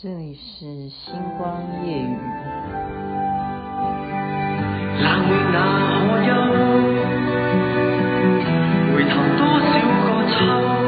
这里是星光夜雨。冷漠那可休？回头多少个秋？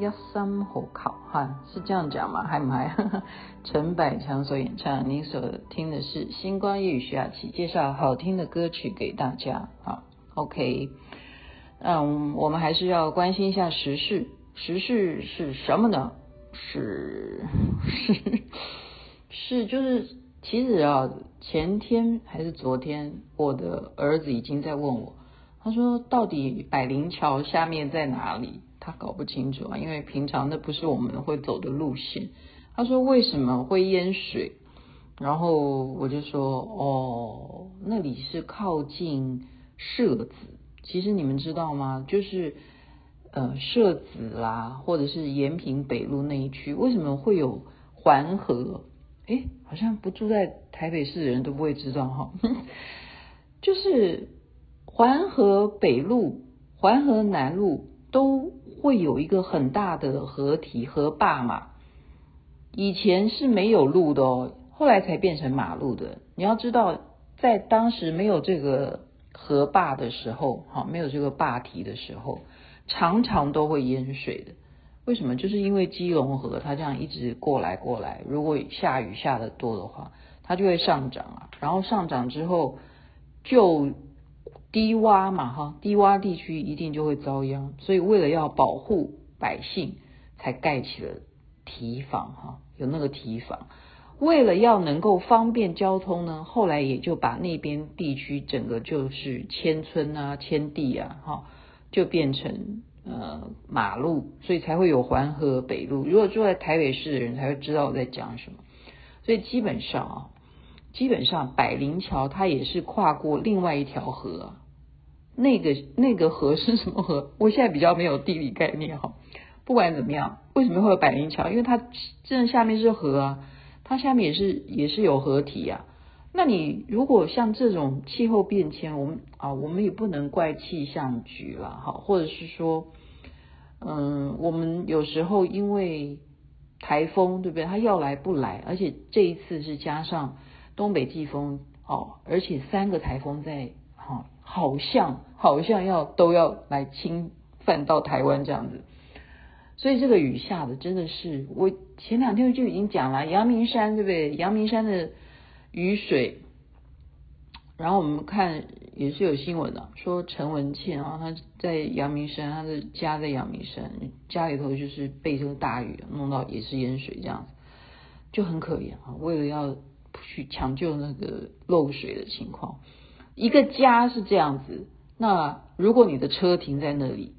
一生何求？哈，是这样讲吗？还不还？陈百强所演唱，您所听的是《星光夜雨》徐雅琪介绍好听的歌曲给大家。好，OK，嗯，我们还是要关心一下时事。时事是什么呢？是是 是，就是其实啊，前天还是昨天，我的儿子已经在问我。他说：“到底百灵桥下面在哪里？他搞不清楚啊，因为平常那不是我们会走的路线。”他说：“为什么会淹水？”然后我就说：“哦，那里是靠近社子。其实你们知道吗？就是呃社子啦，或者是延平北路那一区，为什么会有环河？诶，好像不住在台北市的人都不会知道哈，就是。”环河北路、环河南路都会有一个很大的河堤、河坝嘛。以前是没有路的哦，后来才变成马路的。你要知道，在当时没有这个河坝的时候，哈，没有这个坝堤的时候，常常都会淹水的。为什么？就是因为基隆河它这样一直过来过来，如果下雨下的多的话，它就会上涨啊。然后上涨之后就。低洼嘛，哈，低洼地区一定就会遭殃，所以为了要保护百姓，才盖起了堤防，哈，有那个堤防。为了要能够方便交通呢，后来也就把那边地区整个就是迁村啊、迁地啊，哈，就变成呃马路，所以才会有环河北路。如果住在台北市的人才会知道我在讲什么。所以基本上啊。基本上，百灵桥它也是跨过另外一条河，那个那个河是什么河？我现在比较没有地理概念哈。不管怎么样，为什么会有百灵桥？因为它这下面是河啊，它下面也是也是有河堤啊。那你如果像这种气候变迁，我们啊，我们也不能怪气象局了哈，或者是说，嗯，我们有时候因为台风对不对？它要来不来，而且这一次是加上。东北季风哦，而且三个台风在哈，好像好像要都要来侵犯到台湾这样子，所以这个雨下的真的是，我前两天就已经讲了，阳明山对不对？阳明山的雨水，然后我们看也是有新闻的，说陈文茜啊，她在阳明山，她的家在阳明山，家里头就是被这个大雨弄到也是淹水这样子，就很可怜啊，为了要。去抢救那个漏水的情况，一个家是这样子。那如果你的车停在那里，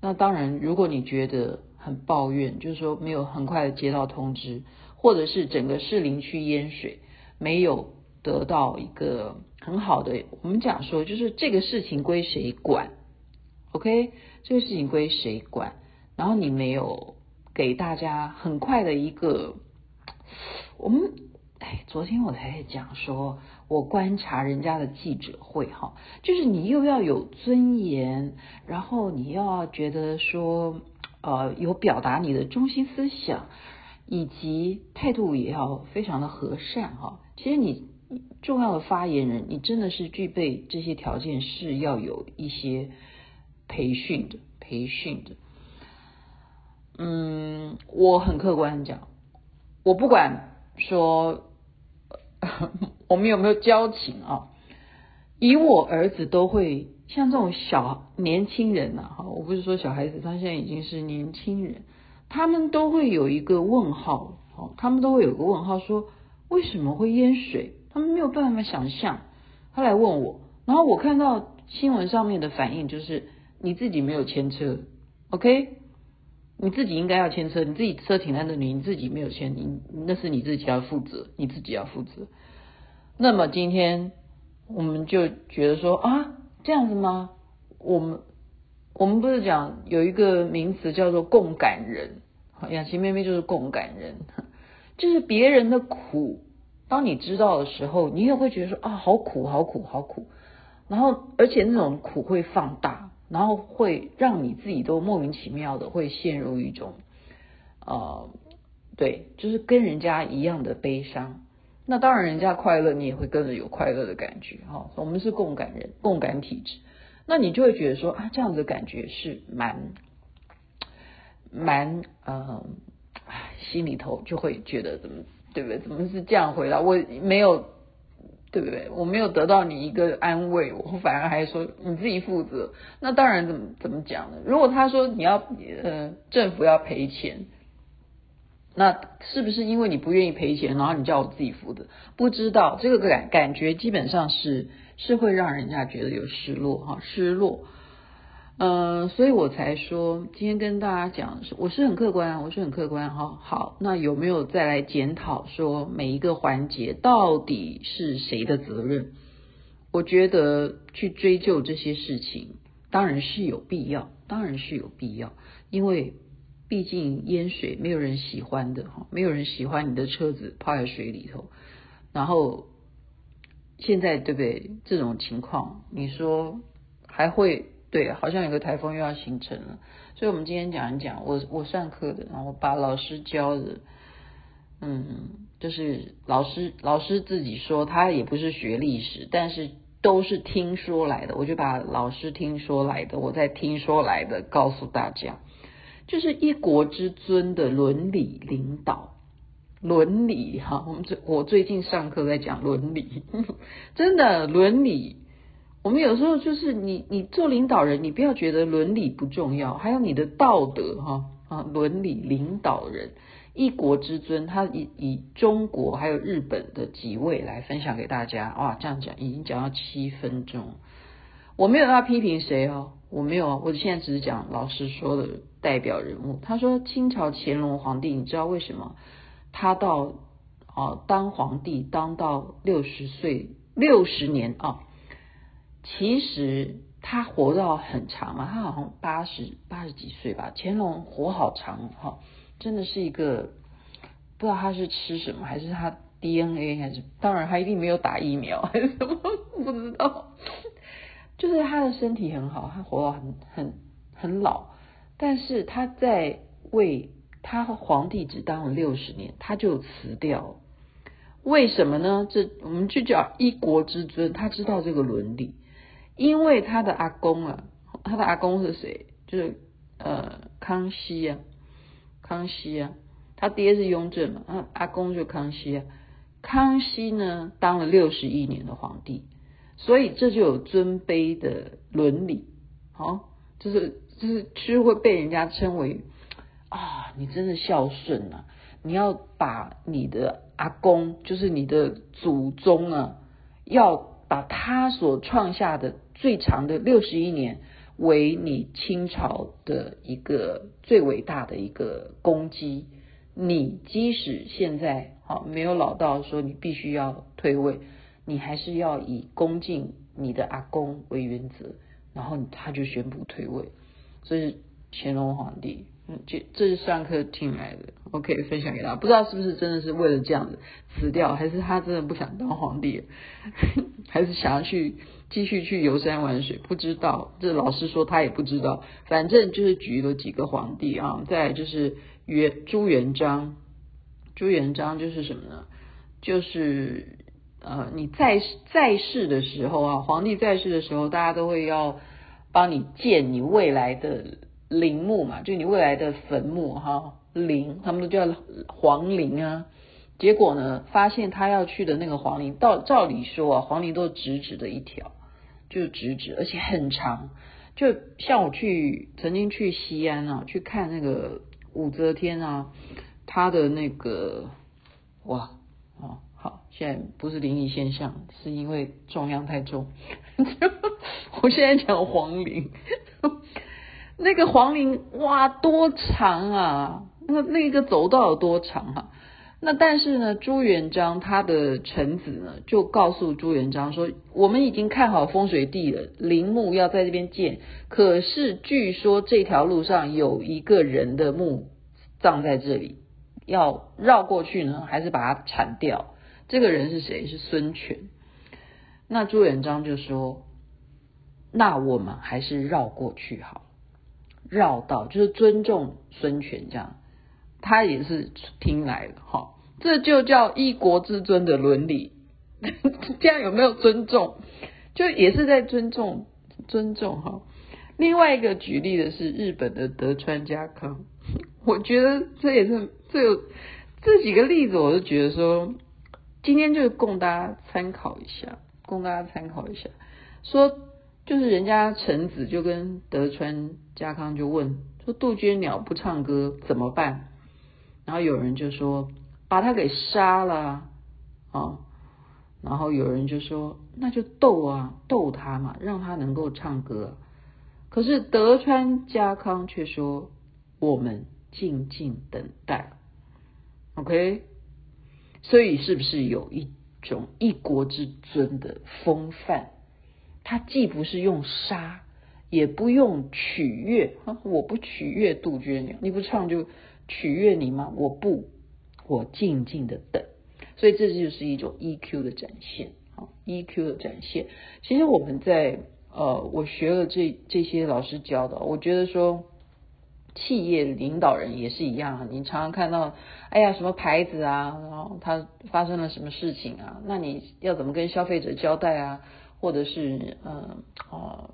那当然，如果你觉得很抱怨，就是说没有很快的接到通知，或者是整个士林区淹水，没有得到一个很好的，我们讲说，就是这个事情归谁管？OK，这个事情归谁管？然后你没有给大家很快的一个，我们。哎，昨天我才讲说，我观察人家的记者会哈，就是你又要有尊严，然后你要觉得说，呃，有表达你的中心思想，以及态度也要非常的和善哈。其实你重要的发言人，你真的是具备这些条件，是要有一些培训的，培训的。嗯，我很客观讲。我不管说我们有没有交情啊，以我儿子都会像这种小年轻人呐，哈，我不是说小孩子，他现在已经是年轻人，他们都会有一个问号，哦，他们都会有个问号，说为什么会淹水？他们没有办法想象。他来问我，然后我看到新闻上面的反应就是你自己没有牵车，OK？你自己应该要牵车，你自己车停在那里，你自己没有牵，你那是你自己要负责，你自己要负责。那么今天我们就觉得说啊，这样子吗？我们我们不是讲有一个名词叫做共感人，雅琪妹妹就是共感人，就是别人的苦，当你知道的时候，你也会觉得说啊，好苦，好苦，好苦。然后而且那种苦会放大。然后会让你自己都莫名其妙的会陷入一种，呃，对，就是跟人家一样的悲伤。那当然，人家快乐，你也会跟着有快乐的感觉哈。我们是共感人，共感体质，那你就会觉得说啊，这样子的感觉是蛮蛮呃，心里头就会觉得怎么对不对？怎么是这样回答？我没有。对不对？我没有得到你一个安慰，我反而还说你自己负责。那当然怎么怎么讲呢？如果他说你要呃政府要赔钱，那是不是因为你不愿意赔钱，然后你叫我自己负责？不知道这个感感觉基本上是是会让人家觉得有失落哈，失落。呃，所以我才说今天跟大家讲，我是很客观，我是很客观哈。好，那有没有再来检讨说每一个环节到底是谁的责任？我觉得去追究这些事情当然是有必要，当然是有必要，因为毕竟淹水没有人喜欢的哈，没有人喜欢你的车子泡在水里头。然后现在对不对？这种情况，你说还会？对，好像有个台风又要形成了，所以我们今天讲一讲我我上课的，然后把老师教的，嗯，就是老师老师自己说他也不是学历史，但是都是听说来的，我就把老师听说来的，我再听说来的告诉大家，就是一国之尊的伦理领导，伦理哈，我们最我最近上课在讲伦理，真的伦理。我们有时候就是你，你做领导人，你不要觉得伦理不重要，还有你的道德哈啊，伦理领导人一国之尊，他以以中国还有日本的几位来分享给大家哇，这样讲已经讲到七分钟，我没有要批评谁哦，我没有，我现在只是讲老师说的代表人物。他说清朝乾隆皇帝，你知道为什么他到哦当皇帝当到六十岁六十年啊？其实他活到很长嘛，他好像八十八十几岁吧。乾隆活好长哈，真的是一个不知道他是吃什么，还是他 DNA，还是当然他一定没有打疫苗，还是什么不知道。就是他的身体很好，他活到很很很老，但是他在为他皇帝只当了六十年，他就辞掉。为什么呢？这我们就叫一国之尊，他知道这个伦理。因为他的阿公啊，他的阿公是谁？就是呃康熙啊，康熙啊，他爹是雍正嘛，他阿公就康熙啊。康熙呢当了六十一年的皇帝，所以这就有尊卑的伦理，好，就是就是其实会被人家称为啊，你真的孝顺啊，你要把你的阿公，就是你的祖宗啊，要把他所创下的。最长的六十一年，为你清朝的一个最伟大的一个功绩。你即使现在好没有老到说你必须要退位，你还是要以恭敬你的阿公为原则。然后他就宣布退位，所以乾隆皇帝。嗯，这这是上课听来的，OK，分享给大家。不知道是不是真的是为了这样子辞掉，还是他真的不想当皇帝，还是想要去。继续去游山玩水，不知道这老师说他也不知道，反正就是举了几个皇帝啊，再就是元朱元璋，朱元璋就是什么呢？就是呃你在在世的时候啊，皇帝在世的时候，大家都会要帮你建你未来的陵墓嘛，就你未来的坟墓哈陵，他们都叫皇陵啊。结果呢，发现他要去的那个皇陵，照照理说啊，皇陵都是直直的一条，就是直直，而且很长。就像我去曾经去西安啊，去看那个武则天啊，他的那个哇哦好，现在不是灵异现象，是因为重量太重。我现在讲皇陵，那个皇陵哇多长啊，那那个走道有多长啊？那但是呢，朱元璋他的臣子呢，就告诉朱元璋说，我们已经看好风水地了，陵墓要在这边建。可是据说这条路上有一个人的墓葬在这里，要绕过去呢，还是把它铲掉？这个人是谁？是孙权。那朱元璋就说，那我们还是绕过去好，绕道就是尊重孙权这样。他也是听来的哈，这就叫一国之尊的伦理，这样有没有尊重？就也是在尊重尊重哈。另外一个举例的是日本的德川家康，我觉得这也是这有这几个例子，我就觉得说，今天就供大家参考一下，供大家参考一下，说就是人家臣子就跟德川家康就问说，杜鹃鸟不唱歌怎么办？然后有人就说把他给杀了啊，哦，然后有人就说那就逗啊，逗他嘛，让他能够唱歌。可是德川家康却说我们静静等待。OK，所以是不是有一种一国之尊的风范？他既不是用杀，也不用取悦啊，我不取悦杜鹃鸟，你不唱就。取悦你吗？我不，我静静的等。所以这就是一种 EQ 的展现，啊，EQ 的展现。其实我们在呃，我学了这这些老师教的，我觉得说企业领导人也是一样啊。你常常看到，哎呀，什么牌子啊，然后他发生了什么事情啊？那你要怎么跟消费者交代啊？或者是嗯哦、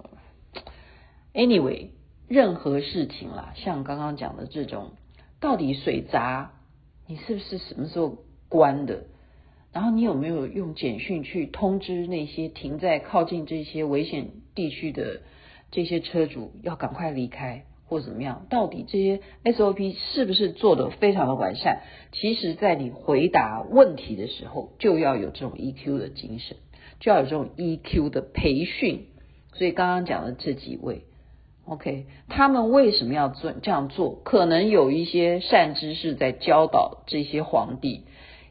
，anyway，任何事情啦，像刚刚讲的这种。到底水闸你是不是什么时候关的？然后你有没有用简讯去通知那些停在靠近这些危险地区的这些车主要赶快离开或怎么样？到底这些 SOP 是不是做得非常的完善？其实，在你回答问题的时候，就要有这种 EQ 的精神，就要有这种 EQ 的培训。所以刚刚讲的这几位。OK，他们为什么要做这样做？可能有一些善知识在教导这些皇帝，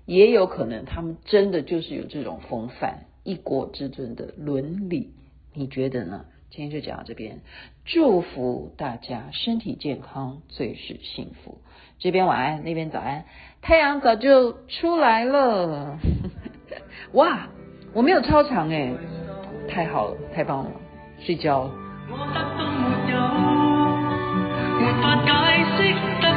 也有可能他们真的就是有这种风范，一国之尊的伦理。你觉得呢？今天就讲到这边，祝福大家身体健康，最是幸福。这边晚安，那边早安，太阳早就出来了。哇，我没有超长诶，太好了，太棒了，睡觉。我，得。